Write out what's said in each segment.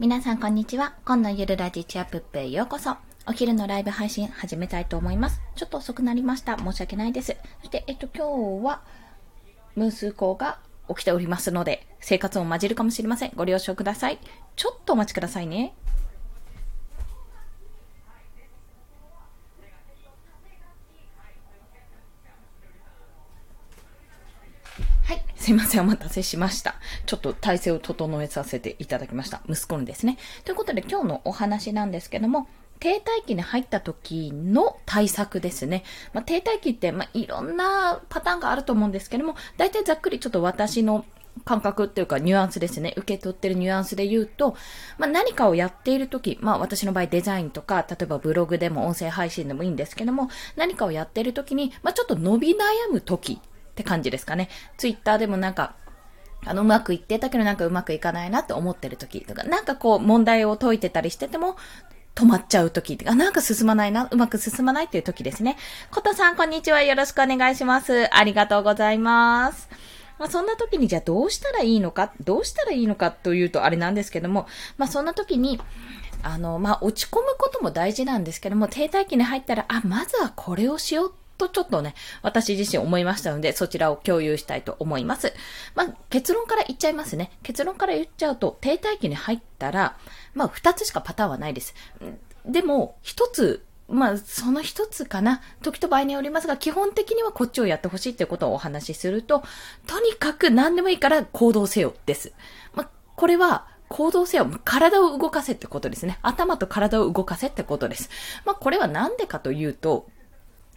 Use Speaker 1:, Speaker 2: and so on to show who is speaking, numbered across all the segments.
Speaker 1: 皆さんこんにちは。今のゆるラジチアップップへようこそ。お昼のライブ配信始めたいと思います。ちょっと遅くなりました。申し訳ないです。そして、えっと、今日は、息子が起きておりますので、生活を混じるかもしれません。ご了承ください。ちょっとお待ちくださいね。すいません、お待たせしました。ちょっと体勢を整えさせていただきました。息子にですね。ということで今日のお話なんですけども、停滞期に入った時の対策ですね。まあ、停滞期って、まあ、いろんなパターンがあると思うんですけども、大体ざっくりちょっと私の感覚っていうかニュアンスですね。受け取ってるニュアンスで言うと、まあ、何かをやっているとき、まあ私の場合デザインとか、例えばブログでも音声配信でもいいんですけども、何かをやっているときに、まあちょっと伸び悩むときって感じですかね。ツイッターでもなんか、あの、うまくいってたけどなんかうまくいかないなって思ってる時とか、なんかこう問題を解いてたりしてても、止まっちゃう時あ、なんか進まないな、うまく進まないっていう時ですね。ことさん、こんにちは。よろしくお願いします。ありがとうございます。まあ、そんな時にじゃあどうしたらいいのか、どうしたらいいのかというとあれなんですけども、まあ、そんな時に、あの、まあ、落ち込むことも大事なんですけども、停滞期に入ったら、あ、まずはこれをしようとちょっとね、私自身思いましたので、そちらを共有したいと思います。まあ、結論から言っちゃいますね。結論から言っちゃうと、停滞期に入ったら、まあ、二つしかパターンはないです。でも、一つ、まあ、その一つかな。時と場合によりますが、基本的にはこっちをやってほしいっていうことをお話しすると、とにかく何でもいいから行動せよです。まあ、これは、行動せよ。体を動かせってことですね。頭と体を動かせってことです。まあ、これはなんでかというと、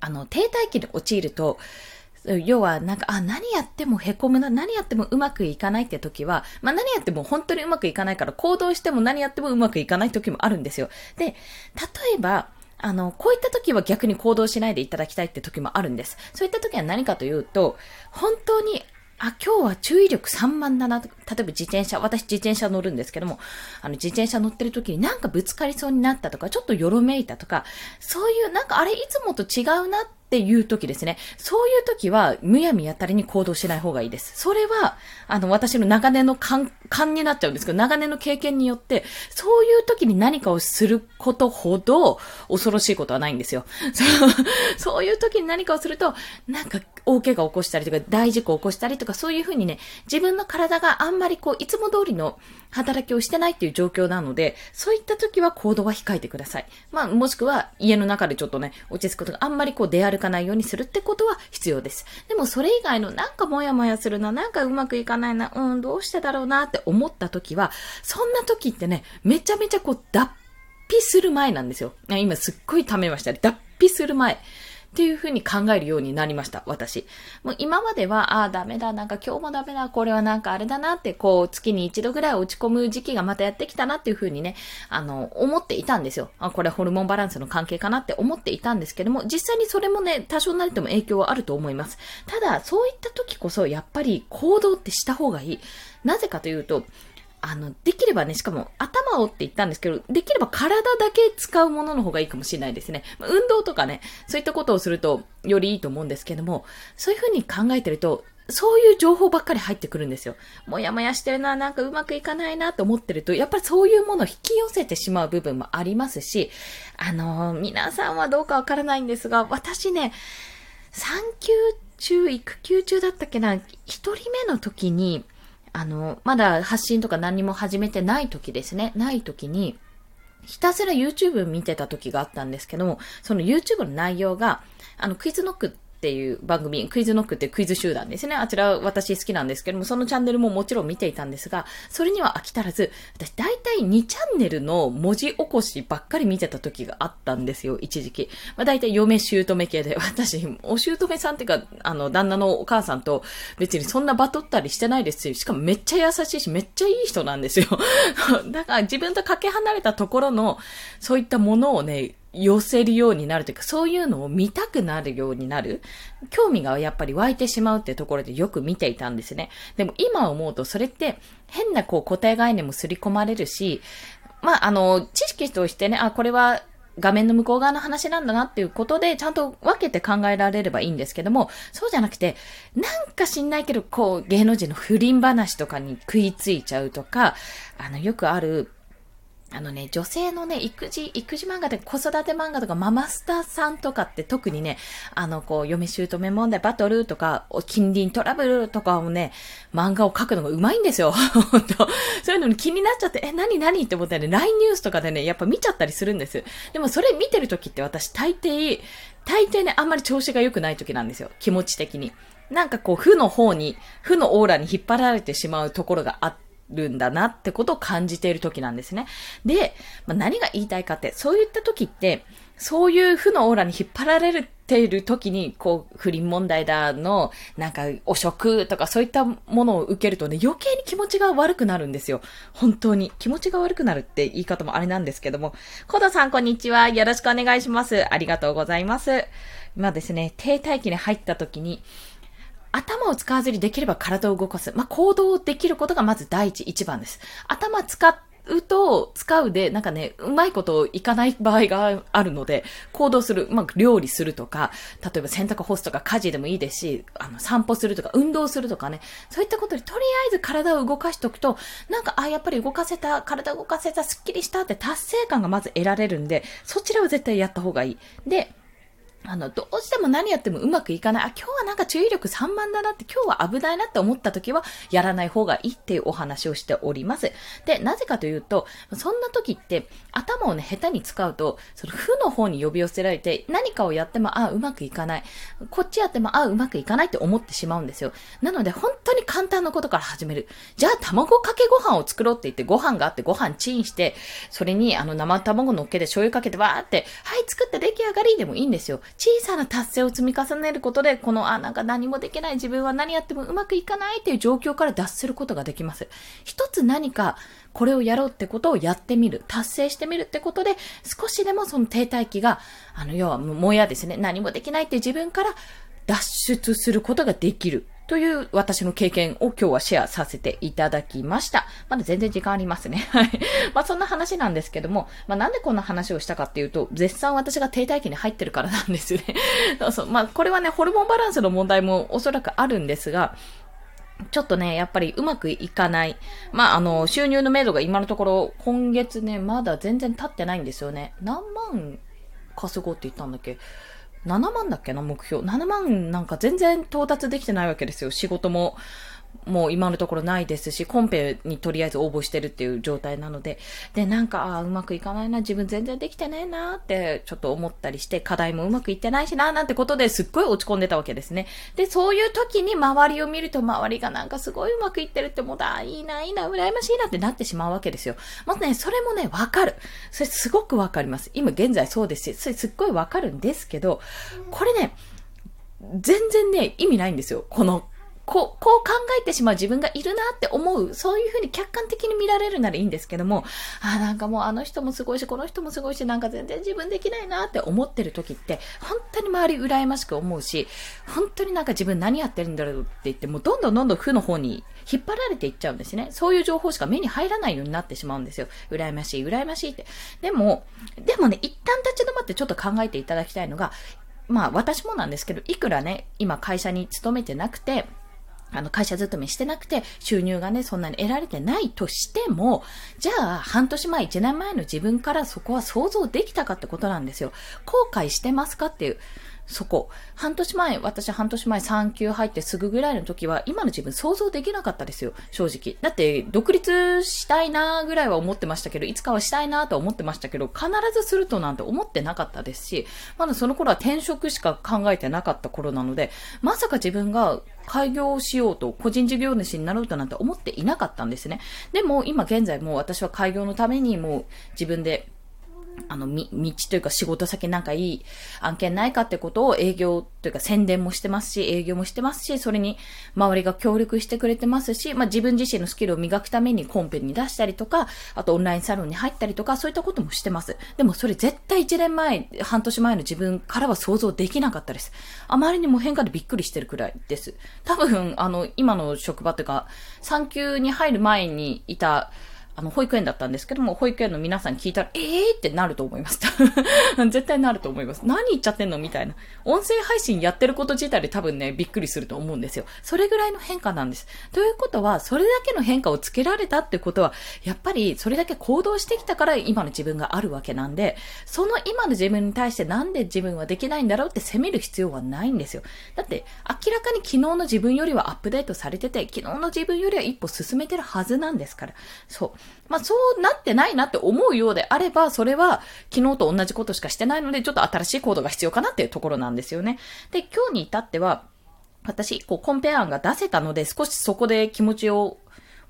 Speaker 1: あの、停滞期に陥ると、要は、なんか、あ、何やっても凹むな、何やってもうまくいかないって時は、まあ何やっても本当にうまくいかないから、行動しても何やってもうまくいかない時もあるんですよ。で、例えば、あの、こういった時は逆に行動しないでいただきたいって時もあるんです。そういった時は何かというと、本当にあ、今日は注意力3万だな。例えば自転車、私自転車乗るんですけども、あの自転車乗ってる時になんかぶつかりそうになったとか、ちょっとよろめいたとか、そういうなんかあれいつもと違うなっていう時ですね。そういう時は、むやみやたりに行動しない方がいいです。それは、あの、私の長年の勘、勘になっちゃうんですけど、長年の経験によって、そういう時に何かをすることほど、恐ろしいことはないんですよ。そうそういう時に何かをすると、なんか、大怪我を起こしたりとか、大事故を起こしたりとか、そういうふうにね、自分の体があんまりこう、いつも通りの働きをしてないっていう状況なので、そういった時は行動は控えてください。まあ、もしくは家の中でちょっとね、落ち着くことがあんまりこう出歩かないようにするってことは必要です。でもそれ以外のなんかモヤモヤするな、なんかうまくいかないな、うん、どうしてだろうなって思った時は、そんな時ってね、めちゃめちゃこう脱皮する前なんですよ。今すっごい溜めました。脱皮する前。っていうふうに考えるようになりました、私。もう今までは、ああ、ダメだ、なんか今日もダメだ、これはなんかあれだなって、こう、月に一度ぐらい落ち込む時期がまたやってきたなっていうふうにね、あの、思っていたんですよ。あ、これホルモンバランスの関係かなって思っていたんですけども、実際にそれもね、多少なりとも影響はあると思います。ただ、そういった時こそ、やっぱり行動ってした方がいい。なぜかというと、あの、できればね、しかも頭をって言ったんですけど、できれば体だけ使うものの方がいいかもしれないですね。運動とかね、そういったことをするとよりいいと思うんですけども、そういうふうに考えてると、そういう情報ばっかり入ってくるんですよ。もやもやしてるな、なんかうまくいかないなと思ってると、やっぱりそういうものを引き寄せてしまう部分もありますし、あのー、皆さんはどうかわからないんですが、私ね、産休中、育休中だったっけな、一人目の時に、あの、まだ発信とか何も始めてない時ですね。ない時に、ひたすら YouTube 見てた時があったんですけども、その YouTube の内容が、あの、クイズノックっていう番組、クイズノックってクイズ集団ですね。あちら私好きなんですけども、そのチャンネルももちろん見ていたんですが、それには飽き足らず、私大体2チャンネルの文字起こしばっかり見てた時があったんですよ、一時期。まあ大体嫁姑系で、私、お姑さんっていうか、あの、旦那のお母さんと別にそんなバトったりしてないですし、しかもめっちゃ優しいし、めっちゃいい人なんですよ。だから自分とかけ離れたところの、そういったものをね、寄せるようになるというか、そういうのを見たくなるようになる。興味がやっぱり湧いてしまうってところでよく見ていたんですね。でも今思うとそれって変なこう固定概念も刷り込まれるし、まあ、あの、知識としてね、あ、これは画面の向こう側の話なんだなっていうことで、ちゃんと分けて考えられればいいんですけども、そうじゃなくて、なんか知んないけど、こう、芸能人の不倫話とかに食いついちゃうとか、あの、よくある、あのね、女性のね、育児、育児漫画で子育て漫画とかママスターさんとかって特にね、あの、こう、嫁姑問題バトルとか、近隣トラブルとかをね、漫画を描くのがうまいんですよ。本当そういうのに気になっちゃって、え、何何？って思ってね、LINE ニュースとかでね、やっぱ見ちゃったりするんです。でもそれ見てる時って私大抵、大抵ね、あんまり調子が良くない時なんですよ。気持ち的に。なんかこう、負の方に、負のオーラに引っ張られてしまうところがあって、るんだなってことを感じている時なんですね。で、まあ、何が言いたいかって、そういった時って、そういう負のオーラに引っ張られている時に、こう、不倫問題だの、なんか、汚職とかそういったものを受けるとね、余計に気持ちが悪くなるんですよ。本当に。気持ちが悪くなるって言い方もあれなんですけども。コダさん、こんにちは。よろしくお願いします。ありがとうございます。今ですね、停滞期に入った時に、頭を使わずにできれば体を動かす。まあ、行動できることがまず第一、一番です。頭使うと、使うで、なんかね、うまいこといかない場合があるので、行動する、まあ、料理するとか、例えば洗濯干すとか家事でもいいですし、あの、散歩するとか、運動するとかね、そういったことで、とりあえず体を動かしておくと、なんか、あ、やっぱり動かせた、体動かせた、スッキリしたって達成感がまず得られるんで、そちらは絶対やった方がいい。で、あの、どうしても何やってもうまくいかない。あ、今日はなんか注意力散漫だなって、今日は危ないなって思った時は、やらない方がいいっていうお話をしております。で、なぜかというと、そんな時って、頭をね、下手に使うと、その負の方に呼び寄せられて、何かをやっても、あ、うまくいかない。こっちやっても、あ、うまくいかないって思ってしまうんですよ。なので、本当に簡単なことから始める。じゃあ、卵かけご飯を作ろうって言って、ご飯があって、ご飯チンして、それに、あの、生卵乗っけて醤油かけて、わーって、はい、作って出来上がりでもいいんですよ。小さな達成を積み重ねることで、この、あ、なんか何もできない自分は何やってもうまくいかないっていう状況から脱することができます。一つ何か、これをやろうってことをやってみる、達成してみるってことで、少しでもその停滞期が、あの、要はもやですね、何もできないって自分から脱出することができる。という私の経験を今日はシェアさせていただきました。まだ全然時間ありますね。はい。まあそんな話なんですけども、まあなんでこんな話をしたかっていうと、絶賛私が停滞期に入ってるからなんですよね。そうそう。まあこれはね、ホルモンバランスの問題もおそらくあるんですが、ちょっとね、やっぱりうまくいかない。まあ、あの、収入の目処が今のところ、今月ね、まだ全然経ってないんですよね。何万稼ごうって言ったんだっけ？7万だっけな、目標。7万なんか全然到達できてないわけですよ。仕事も、もう今のところないですし、コンペにとりあえず応募してるっていう状態なので、で、なんか、ああ、うまくいかないな、自分全然できてないなってちょっと思ったりして、課題もうまくいってないしな、なんてことですっごい落ち込んでたわけですね。で、そういう時に周りを見ると周りがなんかすごいうまくいってるってもうだ、いいな、いいな、羨ましいなってなってしまうわけですよ。まずね、それもね、わかる。それすごくわかります。今現在そうですし、それすっごいわかるんですけど、これね、全然ね、意味ないんですよ。このこう、こう考えてしまう自分がいるなって思う、そういうふうに客観的に見られるならいいんですけども、あ、なんかもうあの人もすごいし、この人もすごいし、なんか全然自分できないなって思ってる時って、本当に周り羨ましく思うし、本当になんか自分何やってるんだろうって言って、もうどんどんどんどん負の方に引っ張られていっちゃうんですね。そういう情報しか目に入らないようになってしまうんですよ。羨ましい、羨ましいって。でも、でもね、一旦立ち止まってちょっと考えていただきたいのが、まあ私もなんですけど、いくらね、今会社に勤めてなくて、あの、会社勤めしてなくて、収入がね、そんなに得られてないとしても、じゃあ、半年前、1年前の自分からそこは想像できたかってことなんですよ。後悔してますかっていう。そこ。半年前、私半年前3級入ってすぐぐらいの時は、今の自分想像できなかったですよ。正直。だって、独立したいなーぐらいは思ってましたけど、いつかはしたいなーと思ってましたけど、必ずするとなんて思ってなかったですし、まだその頃は転職しか考えてなかった頃なので、まさか自分が開業しようと、個人事業主になろうとなんて思っていなかったんですね。でも、今現在もう私は開業のためにもう自分であの、み、道というか仕事先なんかいい案件ないかってことを営業というか宣伝もしてますし、営業もしてますし、それに周りが協力してくれてますし、まあ自分自身のスキルを磨くためにコンペに出したりとか、あとオンラインサロンに入ったりとか、そういったこともしてます。でもそれ絶対1年前、半年前の自分からは想像できなかったです。あまりにも変化でびっくりしてるくらいです。多分、あの、今の職場というか、産休に入る前にいた、あの、保育園だったんですけども、保育園の皆さんに聞いたら、えーってなると思います。絶対なると思います。何言っちゃってんのみたいな。音声配信やってること自体で多分ね、びっくりすると思うんですよ。それぐらいの変化なんです。ということは、それだけの変化をつけられたってことは、やっぱりそれだけ行動してきたから今の自分があるわけなんで、その今の自分に対してなんで自分はできないんだろうって責める必要はないんですよ。だって、明らかに昨日の自分よりはアップデートされてて、昨日の自分よりは一歩進めてるはずなんですから。そう。まあ、そうなってないなって思うようであれば、それは昨日と同じことしかしてないので、ちょっと新しい行動が必要かなっていうところなんですよね。で、今日に至っては、私、こう、コンペ案が出せたので、少しそこで気持ちを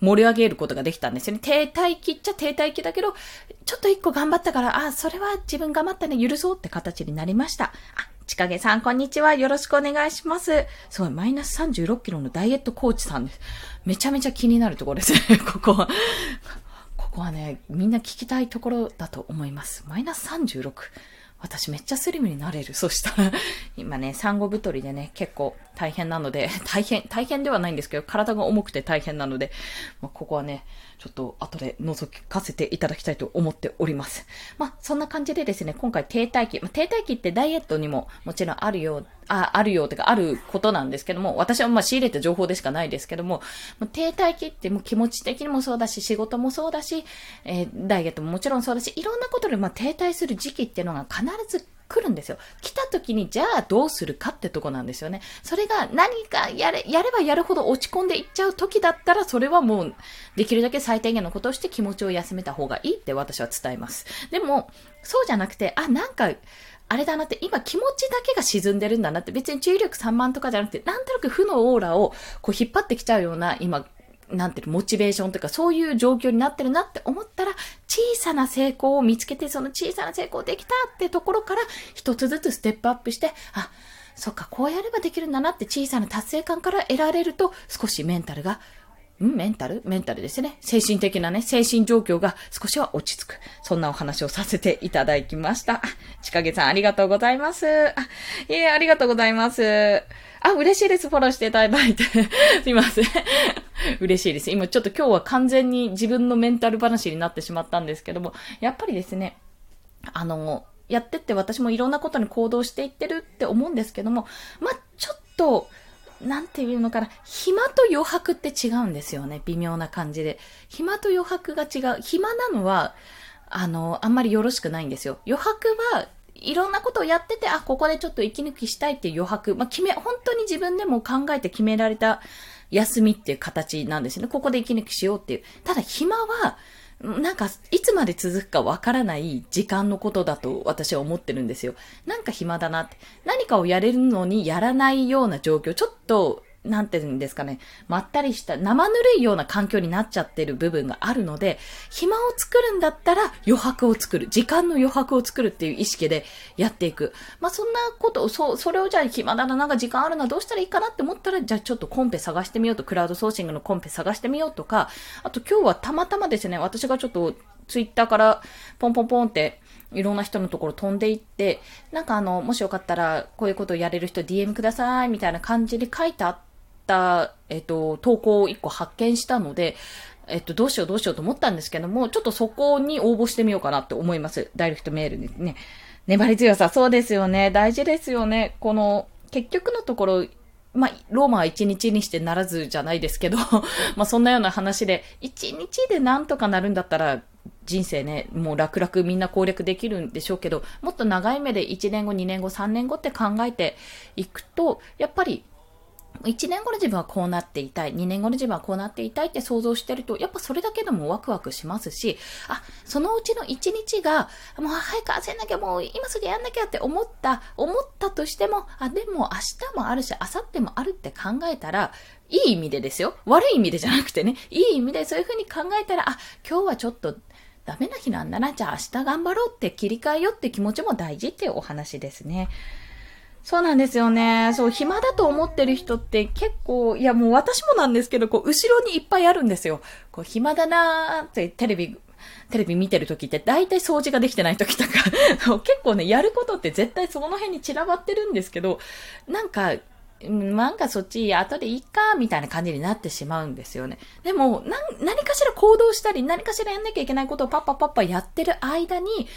Speaker 1: 盛り上げることができたんですよね。停滞期っちゃ停滞期だけど、ちょっと一個頑張ったから、あ、それは自分頑張ったね、許そうって形になりました。あ、ちかげさん、こんにちは。よろしくお願いします。すごい、マイナス36キロのダイエットコーチさんです。めちゃめちゃ気になるところですね、ここは。ここはね、みんな聞きたいところだと思います。マイナス36。私めっちゃスリムになれる。そしたら、今ね、産後太りでね、結構大変なので、大変、大変ではないんですけど、体が重くて大変なので、まあ、ここはね、ちょっと後で覗かせていただきたいと思っております。まあ、そんな感じでですね、今回停滞期、まあ、停滞期ってダイエットにももちろんあるよう、あ、あるようとかあることなんですけども、私はまあ仕入れた情報でしかないですけども、も停滞期ってもう気持ち的にもそうだし、仕事もそうだし、えー、ダイエットももちろんそうだし、いろんなことでま停滞する時期っていうのが必ず来るんですよ。来た時に、じゃあどうするかってとこなんですよね。それが何かやれ、やればやるほど落ち込んでいっちゃう時だったら、それはもう、できるだけ最低限のことをして気持ちを休めた方がいいって私は伝えます。でも、そうじゃなくて、あ、なんか、あれだなって、今気持ちだけが沈んでるんだなって、別に注意力3万とかじゃなくて、なんとなく負のオーラをこう引っ張ってきちゃうような、今、なんていうの、モチベーションというか、そういう状況になってるなって思ったら、小さな成功を見つけて、その小さな成功できたってところから、一つずつステップアップして、あ、そっか、こうやればできるんだなって小さな達成感から得られると、少しメンタルがんメンタル？メンタルですね。精神的なね、精神状況が少しは落ち着く。そんなお話をさせていただきました。ちかげさんありがとうございます。あ、いえ、ありがとうございます。あ、嬉しいです。フォローしていただいて。すいません。嬉しいです。今ちょっと今日は完全に自分のメンタル話になってしまったんですけども、やっぱりですね、あの、やってって私もいろんなことに行動していってるって思うんですけども、ま、ちょっと、なんていうのかな、暇と余白って違うんですよね。微妙な感じで。暇と余白が違う。暇なのは、あの、あんまりよろしくないんですよ。余白は、いろんなことをやってて、あ、ここでちょっと息抜きしたいっていう余白。まあ、決め、本当に自分でも考えて決められた休みっていう形なんですよね。ここで息抜きしようっていう。ただ暇は、なんか、いつまで続くかわからない時間のことだと私は思ってるんですよ。なんか暇だなって。何かをやれるのにやらないような状況。ちょっと、なんて言うんですかね、まったりした生ぬるいような環境になっちゃってる部分があるので、暇を作るんだったら余白を作る。時間の余白を作るっていう意識でやっていく。まあ、そんなことを、そう、それをじゃあ暇だな、なんか時間あるな、どうしたらいいかなって思ったら、じゃあちょっとコンペ探してみようと、クラウドソーシングのコンペ探してみようとか、あと今日はたまたまですね、私がちょっとツイッターからポンポンポンっていろんな人のところ飛んでいって、なんかあの、もしよかったらこういうことをやれる人 DM くださいみたいな感じで書いてあって、えっと、投稿を1個発見したので、えっと、どうしようどうしようと思ったんですけども、ちょっとそこに応募してみようかなって思います。ダイレクトメールにね。粘り強さ、そうですよね。大事ですよね。この、結局のところ、まあ、ローマは一日にしてならずじゃないですけど、まあそんなような話で、一日でなんとかなるんだったら、人生ね、もう楽々みんな攻略できるんでしょうけど、もっと長い目で1年後、2年後、3年後って考えていくと、やっぱり1年後の自分はこうなっていたい、2年後の自分はこうなっていたいって想像してると、やっぱそれだけでもワクワクしますし、あ、そのうちの1日が、もう早く焦んなきゃ、もう今すぐやんなきゃって思った、思ったとしても、あ、でも明日もあるし、明後日もあるって考えたら、いい意味でですよ。悪い意味でじゃなくてね、いい意味でそういう風に考えたら、あ、今日はちょっとダメな日なんだな、じゃあ明日頑張ろうって切り替えようって気持ちも大事っていうお話ですね。そうなんですよね。そう、暇だと思ってる人って結構、いやもう私もなんですけど、こう、後ろにいっぱいあるんですよ。こう、暇だなーってテレビ、テレビ見てる時って大体掃除ができてない時とか 結構ね、やることって絶対その辺に散らばってるんですけど、なんか、なんかそっち後でいいか、みたいな感じになってしまうんですよね。でも、何かしら行動したり、何かしらやんなきゃいけないことをパッパパッパやってる間に、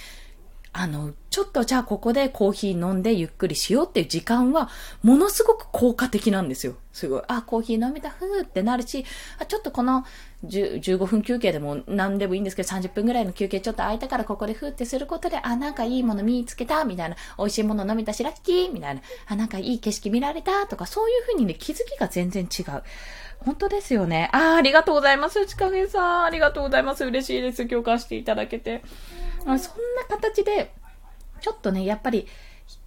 Speaker 1: あの、ちょっとじゃあここでコーヒー飲んでゆっくりしようっていう時間は、ものすごく効果的なんですよ。すごい。あ、コーヒー飲めた、ふーってなるし、あ、ちょっとこの15分休憩でも何でもいいんですけど、30分ぐらいの休憩ちょっと空いたからここでふーってすることで、あ、なんかいいもの見つけた、みたいな。美味しいもの飲めたし、ラッキーみたいな。あ、なんかいい景色見られた、とか、そういうふうにね、気づきが全然違う。本当ですよね。ああ、りがとうございます。ちかげさん。ありがとうございます。嬉しいです。共感していただけて。そんな形で、ちょっとね、やっぱり、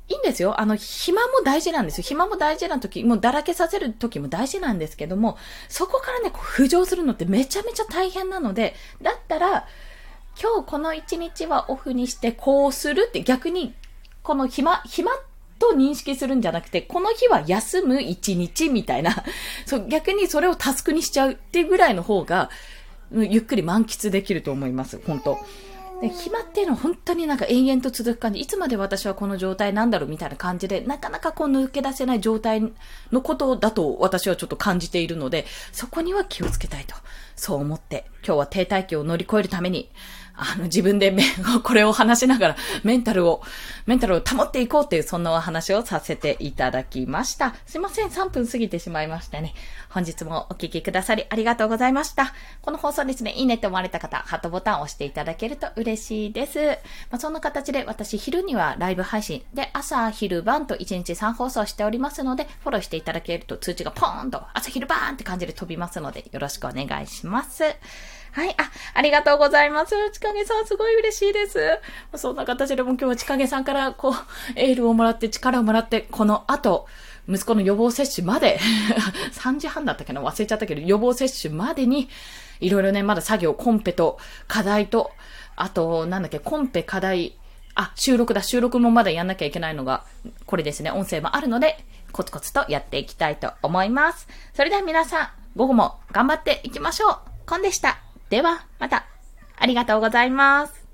Speaker 1: いいんですよ。あの、暇も大事なんですよ。暇も大事な時、もうだらけさせる時も大事なんですけども、そこからね、こう浮上するのってめちゃめちゃ大変なので、だったら、今日この一日はオフにしてこうするって逆に、この暇、暇と認識するんじゃなくて、この日は休む一日みたいな、そう、逆にそれをタスクにしちゃうっていうぐらいの方が、ゆっくり満喫できると思います、本当で暇っていうのは本当になんか延々と続く感じ、いつまで私はこの状態なんだろうみたいな感じで、なかなかこう抜け出せない状態のことだと私はちょっと感じているので、そこには気をつけたいと、そう思って、今日は停滞期を乗り越えるために、あの、自分でめ、これを話しながら、メンタルを、メンタルを保っていこうっていう、そんなお話をさせていただきました。すいません、3分過ぎてしまいましたね。本日もお聞きくださりありがとうございました。この放送ですね、いいねって思われた方、ハートボタンを押していただけると嬉しいです。まあ、そんな形で私、昼にはライブ配信で、朝、昼、晩と1日3放送しておりますので、フォローしていただけると通知がポーンと、朝、昼、晩って感じで飛びますので、よろしくお願いします。はい。あ、ありがとうございます。ちかげさん、すごい嬉しいです。そんな形でも今日はちかげさんから、こう、エールをもらって、力をもらって、この後、息子の予防接種まで3時半だったっけな？忘れちゃったけど、予防接種までに、いろいろね、まだ作業、コンペと、課題と、あと、なんだっけ、コンペ、課題、あ、収録だ、収録もまだやんなきゃいけないのが、これですね、音声もあるので、コツコツとやっていきたいと思います。それでは皆さん、午後も頑張っていきましょう。コンでした。では、また。ありがとうございます。